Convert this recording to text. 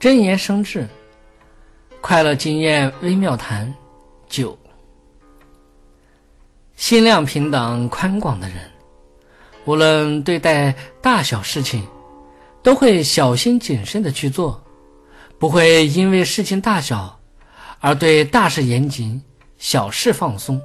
真言生智快乐经验微妙谈九。心量平等宽广的人无论对待大小事情都会小心谨慎的去做不会因为事情大小而对大事严谨小事放松。